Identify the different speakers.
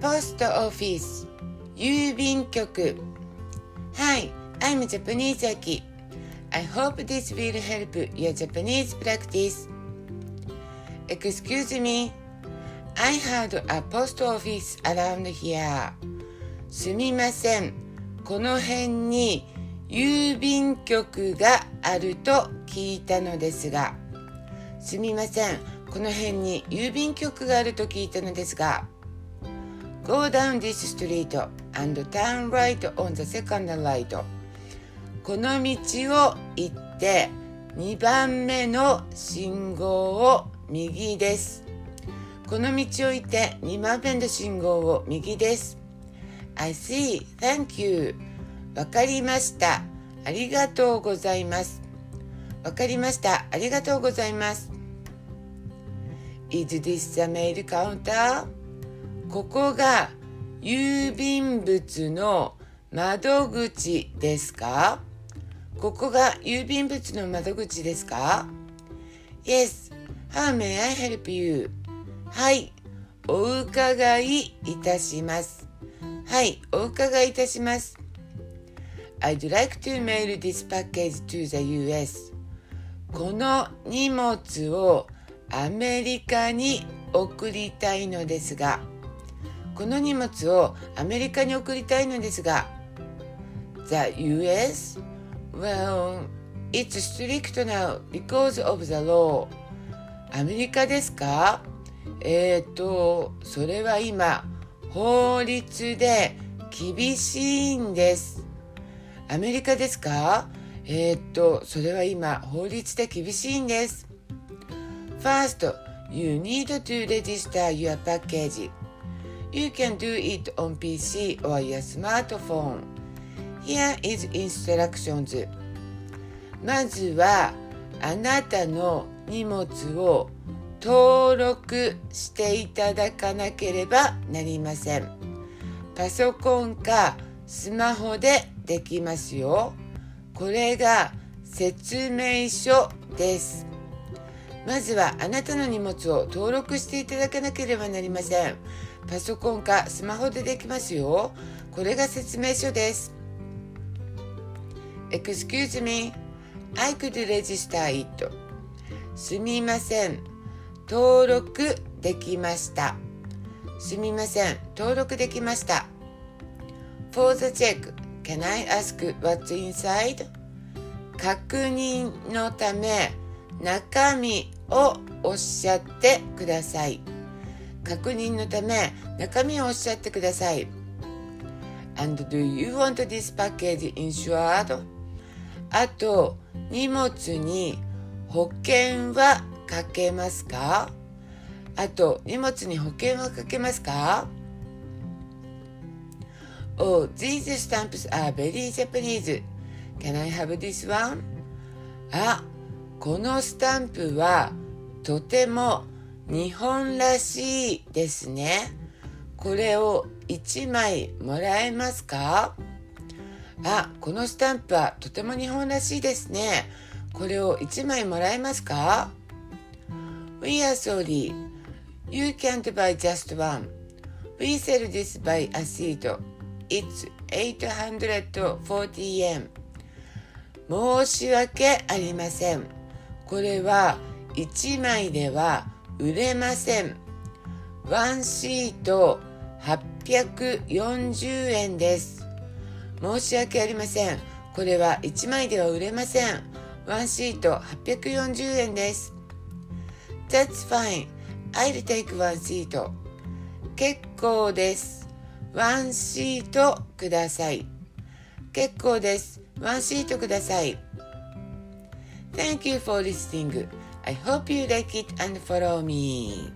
Speaker 1: post office 郵便局 Hi, I'm Japanese Aki. I hope this will help your Japanese practice. Excuse me, I had a post office around here. すみません。この辺に郵便局があると聞いたのですが。すみません。この辺に郵便局があると聞いたのですが。Go down this street and turn right on the second light. この道を行って2番目の信号を右です。この道を行って2番目の信号を右です。I see. Thank you. わかりました。ありがとうございます。わかりました。ありがとうございます。Is this the mail counter? ここが郵便物の窓口ですか？ここが郵便物の窓口ですか ?Yes. How may I help you? はい。お伺いいたします。はい。お伺いいたします。I'd like to mail this package to the US. この荷物をアメリカに送りたいのですが、この荷物をアメリカに送りたいのですが、The US? Well, it's strict now because of the law. アメリカですかえっ、ー、と、それは今、法律で厳しいんです。アメリカですかえっ、ー、と、それは今、法律で厳しいんです。First, you need to register your package. You can do it on PC or your smartphone. Here is instructions. まずはあなたの荷物を登録していただかなければなりません。パソコンかスマホでできますよ。これが説明書です。まずはあなたの荷物を登録していただかなければなりません。パソコンかスマホでできますよ。これが説明書です。Excuse me, I could register it. すみません。登録できました。すみません。登録できました。For the check, can I ask what's inside? 確認のため中身をおっしゃってください。確認のため中身をおっしゃってください。And do you want this package insured? あと荷物に保険はかけますかあと荷物に保険はかけますか Oh, these stamps are very Japanese. Can I have this one? あ、このスタンプはとても日本らしいですね。これを1枚もらえますか？あ、このスタンプはとても日本らしいですね。これを1枚もらえますか ?We are sorry. You can't buy just one. We sell this by a seat. It's 840 yen. 申し訳ありません。これは1枚では売れません。ワンシート840円です。申し訳ありません。これは1枚では売れません。ワンシート840円です。That's fine. I'll take one seat. 結構です。ワンシートください。結構です。ワンシートください。Thank you for listening. I hope you like it and follow me.